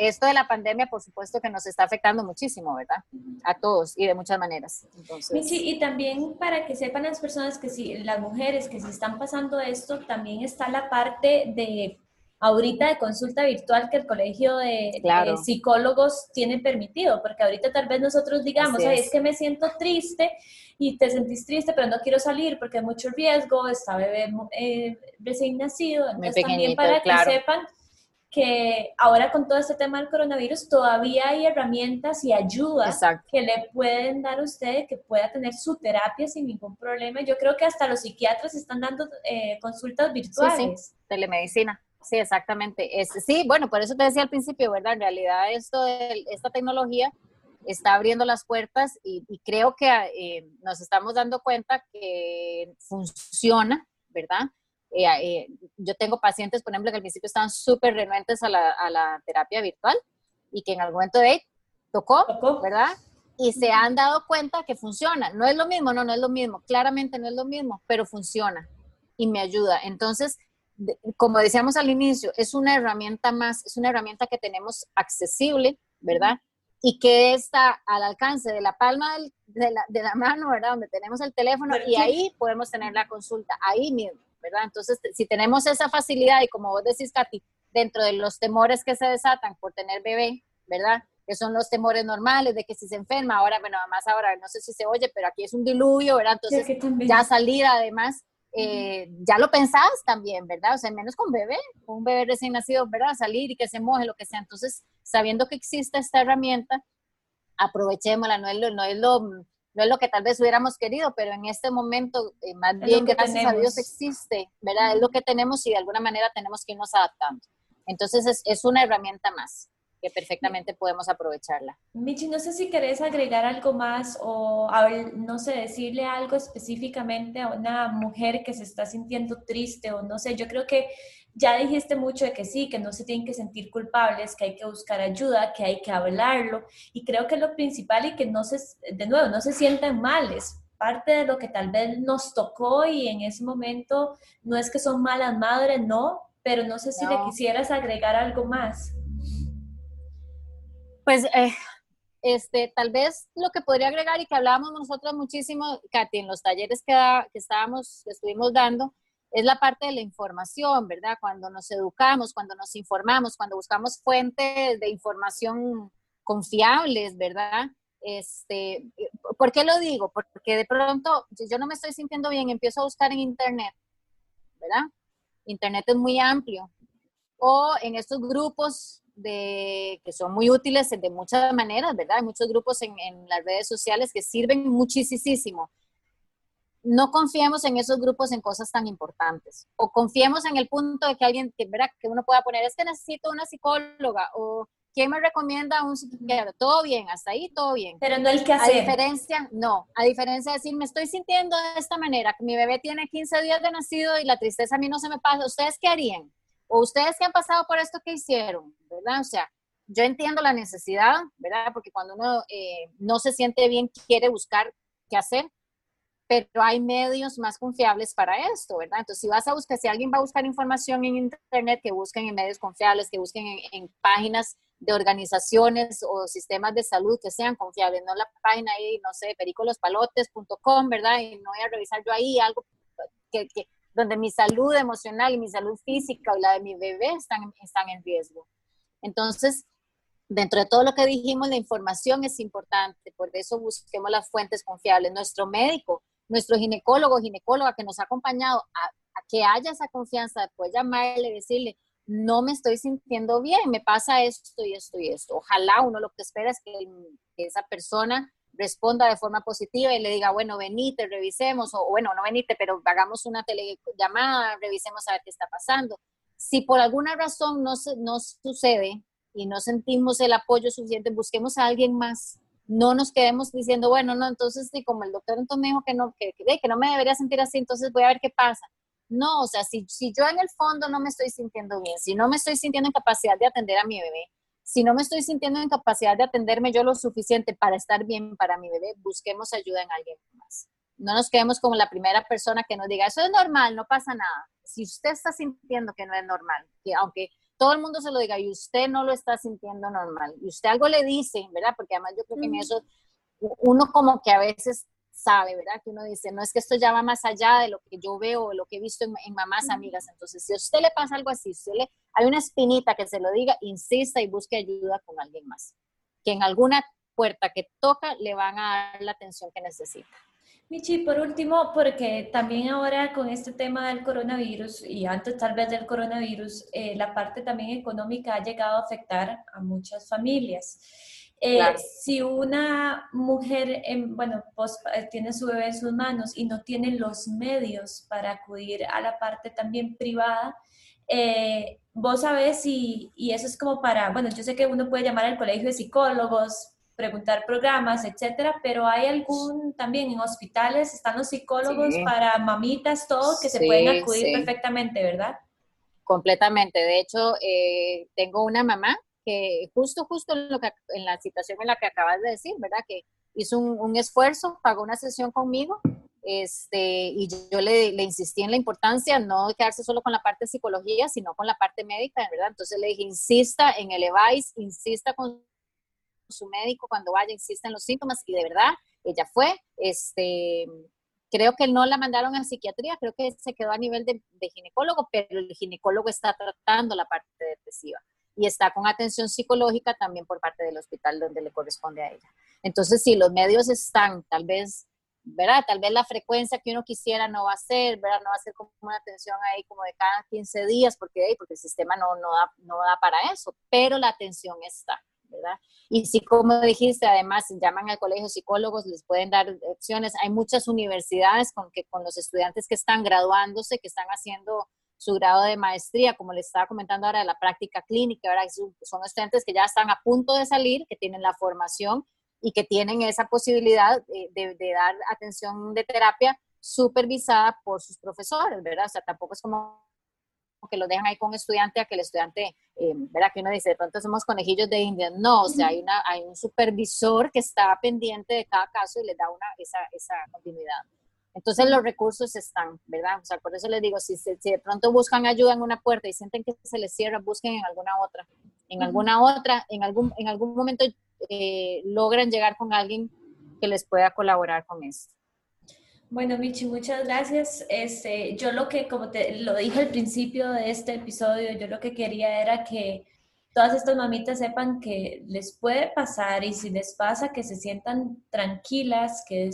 esto de la pandemia, por supuesto que nos está afectando muchísimo, ¿verdad? A todos y de muchas maneras. Entonces... Sí, y también para que sepan las personas que si, las mujeres que si están pasando esto, también está la parte de ahorita de consulta virtual que el colegio de, psicólogos tiene permitido, porque ahorita tal vez nosotros digamos, es. que me siento triste y te sentís triste, pero no quiero salir porque hay mucho riesgo, está bebé eh, recién nacido, entonces también para que sepan que ahora con todo este tema del coronavirus todavía hay herramientas y ayudas que le pueden dar a usted que pueda tener su terapia sin ningún problema. Yo creo que hasta los psiquiatras están dando eh, consultas virtuales. Sí, telemedicina. Sí, exactamente. Es, sí, bueno, por eso te decía al principio, ¿verdad? En realidad esto de, esta tecnología está abriendo las puertas y, creo que eh, nos estamos dando cuenta que funciona, ¿verdad? Eh, eh, yo tengo pacientes, por ejemplo, que al principio estaban súper renuentes a la, terapia virtual y que en algún momento de ahí tocó, ¿verdad? Y se han dado cuenta que funciona. No es lo mismo, no, no es lo mismo. Claramente no es lo mismo, pero funciona y me ayuda. Entonces, como decíamos al inicio, es una herramienta más, es una herramienta que tenemos accesible, ¿verdad? Y que está al alcance de la palma de, la, mano, ¿verdad? Donde tenemos el teléfono y ahí podemos tener la consulta, ahí mismo, ¿verdad? Entonces, si tenemos esa facilidad y como vos decís, Katy, dentro de los temores que se desatan por tener bebé, ¿verdad? Que son los temores normales de que si se enferma, ahora, bueno, además ahora no sé si se oye, pero aquí es un diluvio, ¿verdad? Entonces, ya salir además eh, ya lo pensabas también, ¿verdad? O sea, menos con bebé, con un bebé recién nacido, ¿verdad? Salir y que se moje, lo que sea. Entonces, sabiendo que existe esta herramienta, aprovechémosla, no es lo, no es lo, no es lo que tal vez hubiéramos querido, pero en este momento, eh, más bien, gracias a Dios existe, ¿verdad? Es lo que tenemos y de alguna manera tenemos que irnos adaptando. Entonces, es, es una herramienta más que perfectamente podemos aprovecharla. Michi, no sé si querés agregar algo más o, no sé, decirle algo específicamente a una mujer que se está sintiendo triste o no sé, yo creo que ya dijiste mucho de que sí, que no se tienen que sentir culpables, que hay que buscar ayuda, que hay que hablarlo y creo que lo principal y que no se, de nuevo, no se sientan mal, es parte de lo que tal vez nos tocó y en ese momento no es que son malas madres, no, pero no sé si le quisieras agregar algo más. Pues eh, este, tal vez lo que podría agregar y que hablábamos nosotros muchísimo, Katy, en los talleres que, que estábamos, que estuvimos dando, es la parte de la información, ¿verdad? Cuando nos educamos, cuando nos informamos, cuando buscamos fuentes de información confiables, ¿verdad? Este, ¿Por qué lo digo? Porque de pronto, si yo no me estoy sintiendo bien, empiezo a buscar en Internet, ¿verdad? Internet es muy amplio. O en estos grupos de, que son muy útiles de muchas maneras, ¿verdad? Hay muchos grupos en, en las redes sociales que sirven muchísimo no confiemos en esos grupos en cosas tan importantes. O confiemos en el punto de que alguien, que, que uno pueda poner, es que necesito una psicóloga o ¿quién me recomienda un psiquiatra? Todo bien, hasta ahí todo bien. Pero no el que hacer. A diferencia, no, a diferencia de decir, me estoy sintiendo de esta manera, mi bebé tiene 15 días de nacido y la tristeza a mí no se me pasa, ¿ustedes qué harían? O ustedes que han pasado por esto, ¿qué hicieron? ¿Verdad? O sea, yo entiendo la necesidad, ¿verdad? Porque cuando uno eh, no se siente bien, quiere buscar qué hacer, pero hay medios más confiables para esto, ¿verdad? Entonces, si vas a buscar, si alguien va a buscar información en Internet, que busquen en medios confiables, que busquen en, páginas de organizaciones o sistemas de salud que sean confiables, no la página ahí, no sé, pericolospalotes.com, ¿verdad? Y no voy a revisar yo ahí algo que, donde mi salud emocional y mi salud física o la de mi bebé están, están en riesgo. Entonces, dentro de todo lo que dijimos, la información es importante, por eso busquemos las fuentes confiables. Nuestro médico nuestro ginecólogo, ginecóloga que nos ha acompañado a, que haya esa confianza, después llamarle decirle, no me estoy sintiendo bien, me pasa esto y esto y esto. Ojalá uno lo que espera es que, esa persona responda de forma positiva y le diga, bueno, venite, revisemos, o bueno, no venite, pero hagamos una telellamada, revisemos a ver qué está pasando. Si por alguna razón no, no sucede y no sentimos el apoyo suficiente, busquemos a alguien más no nos quedemos diciendo, bueno, no, entonces sí, como el doctor entonces me dijo que no, que, que, no me debería sentir así, entonces voy a ver qué pasa. No, o sea, si, si yo en el fondo no me estoy sintiendo bien, si no me estoy sintiendo en capacidad de atender a mi bebé, si no me estoy sintiendo en capacidad de atenderme yo lo suficiente para estar bien para mi bebé, busquemos ayuda en alguien más. No nos quedemos como la primera persona que nos diga, eso es normal, no pasa nada. Si usted está sintiendo que no es normal, que aunque todo el mundo se lo diga y usted no lo está sintiendo normal y usted algo le dice, ¿verdad? Porque además yo creo que en eso uno como que a veces sabe, ¿verdad? Que uno dice, no es que esto ya va más allá de lo que yo veo o lo que he visto en, mamás amigas. Entonces, si a usted le pasa algo así, si le, hay una espinita que se lo diga, insista y busque ayuda con alguien más. Que en alguna puerta que toca le van a dar la atención que necesita. Michi, por último, porque también ahora con este tema del coronavirus y antes tal vez del coronavirus, eh, la parte también económica ha llegado a afectar a muchas familias. Eh, si una mujer, bueno, pues, eh, tiene su bebé en sus manos y no tiene los medios para acudir a la parte también privada, vos sabés y, y eso es como para, bueno, yo sé que uno puede llamar al colegio de psicólogos, preguntar programas, etcétera, pero hay algún también en hospitales, están los psicólogos para mamitas, todo, que se pueden acudir perfectamente, ¿verdad? Completamente. De hecho, eh, tengo una mamá que justo, justo en, lo que, en la situación en la que acabas de decir, ¿verdad? Que hizo un, esfuerzo, pagó una sesión conmigo, este, y yo le, le, insistí en la importancia no de quedarse solo con la parte de psicología, sino con la parte médica, ¿verdad? Entonces le dije, insista en el EVAIS, insista con su médico cuando vaya, insiste en los síntomas y de verdad ella fue, este, creo que no la mandaron a psiquiatría, creo que se quedó a nivel de, ginecólogo, pero el ginecólogo está tratando la parte depresiva y está con atención psicológica también por parte del hospital donde le corresponde a ella. Entonces, si los medios están, tal vez, ¿verdad? Tal vez la frecuencia que uno quisiera no va a ser, ¿verdad? No va a ser como una atención ahí como de cada 15 días, porque, porque el sistema no, no, da, no da para eso, pero la atención está. ¿verdad? Y si, como dijiste, además llaman al colegio psicólogos, les pueden dar opciones. Hay muchas universidades con, que, con los estudiantes que están graduándose, que están haciendo su grado de maestría, como les estaba comentando ahora, de la práctica clínica, ahora son estudiantes que ya están a punto de salir, que tienen la formación y que tienen esa posibilidad de, de dar atención de terapia supervisada por sus profesores, ¿verdad? O sea, tampoco es como que lo dejan ahí con un estudiante a que el estudiante, eh, ¿verdad? Que uno dice, de pronto somos conejillos de India. No, o sea, hay, una, hay un supervisor que está pendiente de cada caso y le da una, esa, esa continuidad. Entonces los recursos están, ¿verdad? O sea, por eso les digo, si, si, de pronto buscan ayuda en una puerta y sienten que se les cierra, busquen en alguna otra. En alguna otra, en algún, en algún momento eh, logran llegar con alguien que les pueda colaborar con esto. Bueno, Michi, muchas gracias. Este, yo lo que, como te lo dije al principio de este episodio, yo lo que quería era que todas estas mamitas sepan que les puede pasar y si les pasa, que se sientan tranquilas, que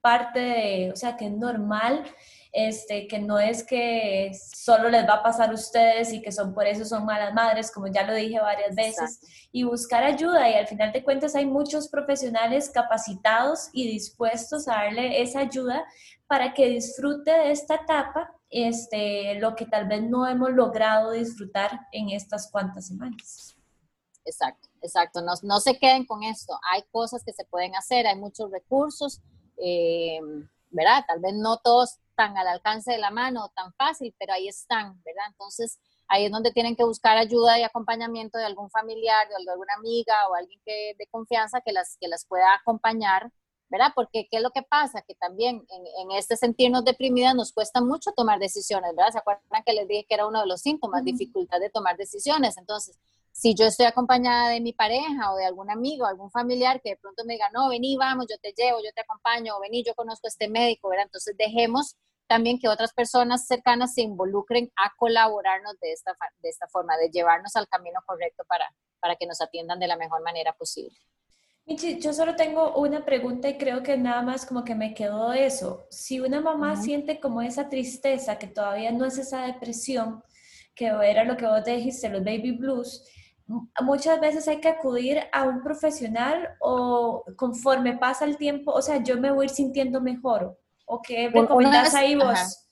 parte de, o sea, que es normal este, que no es que solo les va a pasar a ustedes y que son por eso son malas madres, como ya lo dije varias veces, y buscar ayuda. Y al final de cuentas hay muchos profesionales capacitados y dispuestos a darle esa ayuda para que disfrute de esta etapa, este, lo que tal vez no hemos logrado disfrutar en estas cuantas semanas. Exacto, exacto. No, no se queden con esto. Hay cosas que se pueden hacer, hay muchos recursos. Eh, ¿verdad? Tal vez no todos tan al alcance de la mano, tan fácil, pero ahí están, ¿verdad? Entonces, ahí es donde tienen que buscar ayuda y acompañamiento de algún familiar, de alguna amiga o alguien que, de confianza que las, que las pueda acompañar, ¿verdad? Porque ¿qué es lo que pasa? Que también en, en este sentirnos deprimidas nos cuesta mucho tomar decisiones, ¿verdad? ¿Se acuerdan que les dije que era uno de los síntomas, dificultad de tomar decisiones? Entonces, si yo estoy acompañada de mi pareja o de algún amigo, algún familiar que de pronto me diga, no, vení, vamos, yo te llevo, yo te acompaño, o vení, yo conozco a este médico, ¿verdad? Entonces dejemos también que otras personas cercanas se involucren a colaborarnos de esta, de esta forma, de llevarnos al camino correcto para, para que nos atiendan de la mejor manera posible. Michi, yo solo tengo una pregunta y creo que nada más como que me quedó eso. Si una mamá siente como esa tristeza, que todavía no es esa depresión, que era lo que vos dijiste, los baby blues, muchas veces hay que acudir a un profesional o conforme pasa el tiempo, o sea, yo me voy a ir sintiendo mejor. ¿O qué recomendás ahí vos?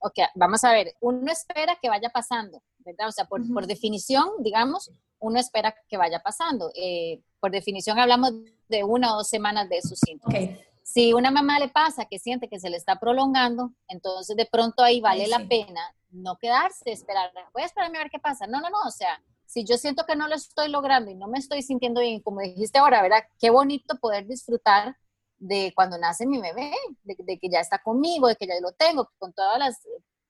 Ok, vamos a ver, uno espera que vaya pasando, ¿verdad? O sea, por, por definición, digamos, uno espera que vaya pasando. Eh, por definición hablamos de una o dos semanas de esos síntomas. Okay. Si una mamá le pasa que siente que se le está prolongando, entonces de pronto ahí vale la pena no quedarse, esperar, voy a esperarme a ver qué pasa. No, no, no, o sea, si yo siento que no lo estoy logrando y no me estoy sintiendo bien, como dijiste ahora, ¿verdad? Qué bonito poder disfrutar de cuando nace mi bebé, de, que ya está conmigo, de que ya lo tengo, con todas las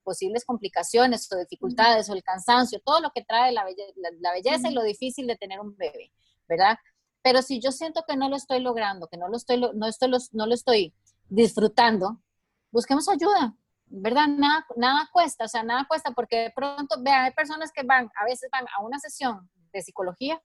posibles complicaciones o dificultades o el cansancio, todo lo que trae la, belleza, y lo difícil de tener un bebé, ¿verdad? Pero si yo siento que no lo estoy logrando, que no lo estoy, no estoy, no lo estoy disfrutando, busquemos ayuda, ¿verdad? Nada, nada cuesta, o sea, nada cuesta porque de pronto, vean, hay personas que van, a veces van a una sesión de psicología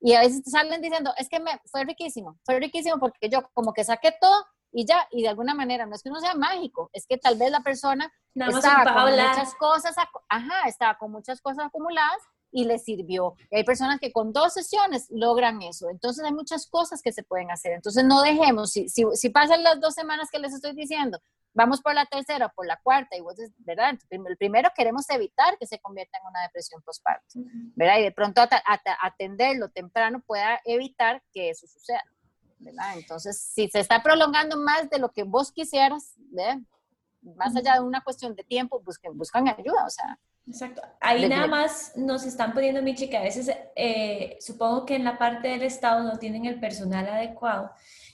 y a veces te salen diciendo, es que me, fue riquísimo, fue riquísimo porque yo como que saqué todo y ya, y de alguna manera, no es que uno sea mágico, es que tal vez la persona estaba con muchas cosas, ajá, estaba con muchas cosas acumuladas y le sirvió. Y hay personas que con dos sesiones logran eso. Entonces hay muchas cosas que se pueden hacer. Entonces no dejemos, si, si, si pasan las dos semanas que les estoy diciendo, vamos por la tercera o por la cuarta, y vos, ¿verdad? El primero queremos evitar que se convierta en una depresión postparto, ¿verdad? Y de pronto atenderlo temprano pueda evitar que eso suceda, ¿verdad? Entonces, si se está prolongando más de lo que vos quisieras, ¿verdad? Más allá de una cuestión de tiempo, busquen, buscan ayuda, o sea, Exacto. Ahí nada más nos están poniendo, Michi, que a veces eh, supongo que en la parte del Estado no tienen el personal adecuado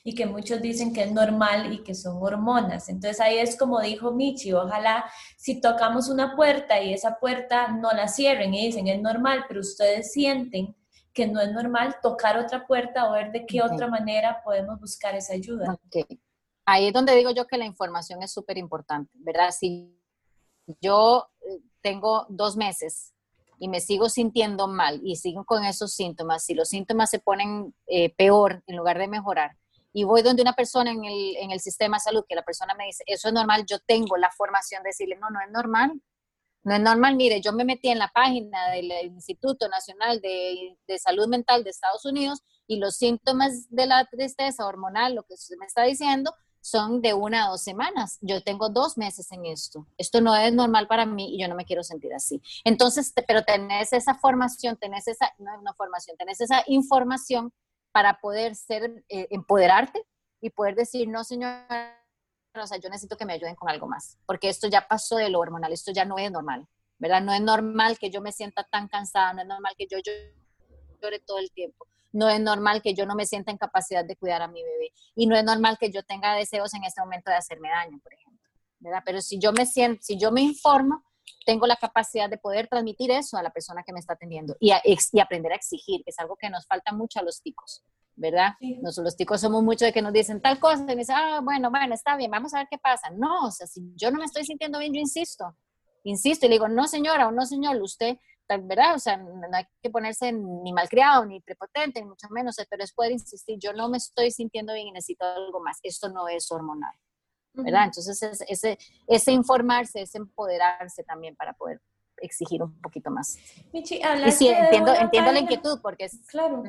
y que muchos dicen que es normal y que son hormonas. Entonces ahí es como dijo Michi, ojalá si tocamos una puerta y esa puerta no la cierren y dicen es normal, pero ustedes sienten que no es normal tocar otra puerta o ver de qué otra manera podemos buscar esa ayuda. Ahí es donde digo yo que la información es súper importante, ¿verdad? Si yo eh, tengo dos meses y me sigo sintiendo mal y sigo con esos síntomas, si los síntomas se ponen eh, peor en lugar de mejorar, y voy donde una persona en el, en el sistema de salud, que la persona me dice, eso es normal, yo tengo la formación de decirle, no, no es normal, no es normal, mire, yo me metí en la página del Instituto Nacional de, de, Salud Mental de Estados Unidos y los síntomas de la tristeza hormonal, lo que usted me está diciendo, son de una a dos semanas. Yo tengo dos meses en esto. Esto no es normal para mí y yo no me quiero sentir así. Entonces, pero tenés esa formación, tenés esa, no es una formación, tenés esa información para poder ser, eh, empoderarte y poder decir, no, señora, o sea, yo necesito que me ayuden con algo más, porque esto ya pasó de lo hormonal, esto ya no es normal, ¿verdad? No es normal que yo me sienta tan cansada, no es normal que yo llore todo el tiempo, no es normal que yo no me sienta en capacidad de cuidar a mi bebé y no es normal que yo tenga deseos en este momento de hacerme daño, por ejemplo, ¿verdad? Pero si yo me siento, si yo me informo, tengo la capacidad de poder transmitir eso a la persona que me está atendiendo y, y aprender a exigir, que es algo que nos falta mucho a los ticos, ¿verdad? Nosotros los ticos somos mucho de que nos dicen tal cosa y me dicen, ah, bueno, bueno, está bien, vamos a ver qué pasa. No, o sea, si yo no me estoy sintiendo bien, yo insisto, insisto y le digo, no señora o no señor, usted, ¿verdad? O sea, no hay que ponerse ni malcriado, ni prepotente, ni mucho menos, pero es poder insistir, yo no me estoy sintiendo bien y necesito algo más, esto no es hormonal. ¿Verdad? Entonces, ese, ese informarse, ese empoderarse también para poder exigir un poquito más. Michi, y sí, entiendo, entiendo la inquietud porque es... Claro.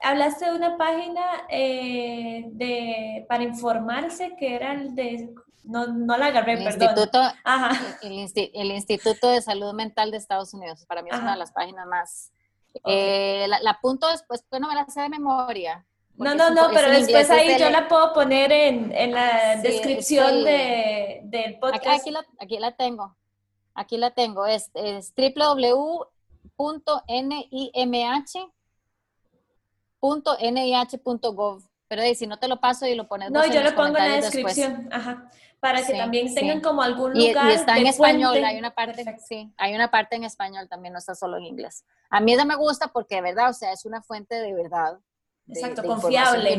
Hablaste de una página eh, de, para informarse que era el de... No, no la agarré, el perdón. Instituto, Ajá. El, Instituto de Salud Mental de Estados Unidos. Para mí es una de las páginas más... Eh, la, la, punto después, no me la sé de memoria, no, no, no, pero después ahí yo la puedo poner en, en la descripción de, del podcast. Aquí, la, aquí, la, tengo. Aquí la tengo. Es, es www.nih.nih.gov. Pero si no te lo paso y lo pones. No, yo lo pongo en la descripción. Ajá. Para que también tengan como algún lugar. Y, está en español, hay una parte, sí, hay una parte en español también, no está solo en inglés. A mí esa me gusta porque de verdad, o sea, es una fuente de verdad Exacto, confiable.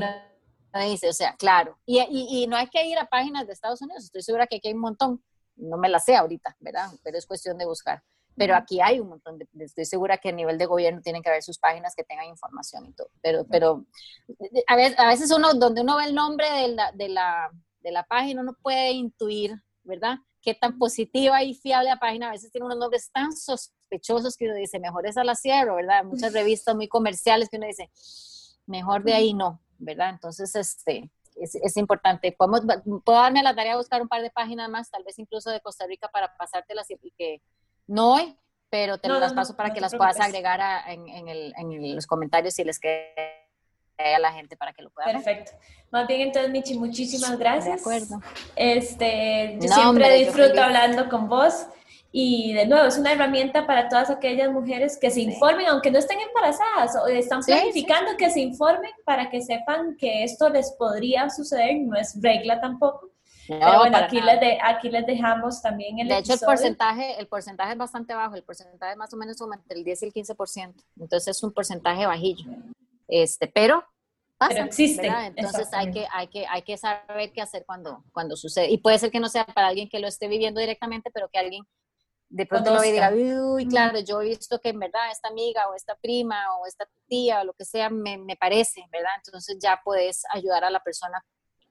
Dice, o sea, claro. Y, y, no hay que ir a páginas de Estados Unidos, estoy segura que aquí hay un montón. No me la sé ahorita, ¿verdad? Pero es cuestión de buscar. Pero aquí hay un montón, de, estoy segura que a nivel de gobierno tienen que haber sus páginas que tengan información y todo. Pero, pero a, veces, a veces uno, donde uno ve el nombre de la, de la, de la página, uno puede intuir, ¿verdad? Qué tan positiva y fiable la página. A veces tiene unos nombres tan sospechosos que uno dice, mejor esa la cierro, ¿verdad? Muchas revistas muy comerciales que uno dice, mejor de ahí no, ¿verdad? Entonces, este, es, importante. Podemos, puedo darme la tarea de buscar un par de páginas más, tal vez incluso de Costa Rica, para pasártelas y que no hoy, pero te las paso para que las puedas agregar en, los comentarios si les queda a la gente para que lo puedan Perfecto. Más bien, entonces, Michi, muchísimas gracias. De acuerdo. Este, yo siempre disfruto hablando con vos. Y de nuevo, es una herramienta para todas aquellas mujeres que se informen, aunque no estén embarazadas o están planificando que se informen para que sepan que esto les podría suceder, no es regla tampoco. Pero bueno, aquí les, de, aquí les dejamos también el De hecho, el porcentaje, el porcentaje es bastante bajo, el porcentaje es más o menos entre el 10 y el 15%, entonces es un porcentaje bajillo. Este, pero pasa, existe. Entonces hay que, hay, que, hay que saber qué hacer cuando, cuando sucede. Y puede ser que no sea para alguien que lo esté viviendo directamente, pero que alguien de pronto lo diga, uy, claro, yo he visto que en verdad esta amiga o esta prima o esta tía o lo que sea me, me parece, ¿verdad? Entonces ya puedes ayudar a la persona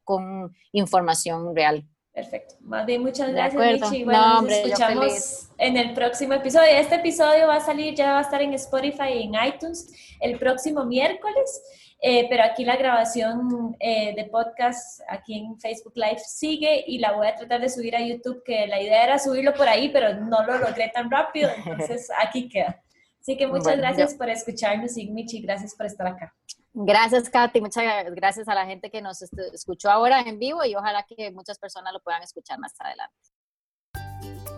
con información real. Perfecto. Más bien, muchas gracias, Michi. Bueno, nos escuchamos en el próximo episodio. Este episodio va a salir, ya va a estar en Spotify y en iTunes el próximo miércoles. Eh, pero aquí la grabación eh, de podcast aquí en Facebook Live sigue y la voy a tratar de subir a YouTube, que la idea era subirlo por ahí, pero no lo logré tan rápido, entonces aquí queda. Así que muchas gracias por escucharnos y Michi, gracias por estar acá. Gracias, Katy. Muchas gracias a la gente que nos escuchó ahora en vivo y ojalá que muchas personas lo puedan escuchar más adelante.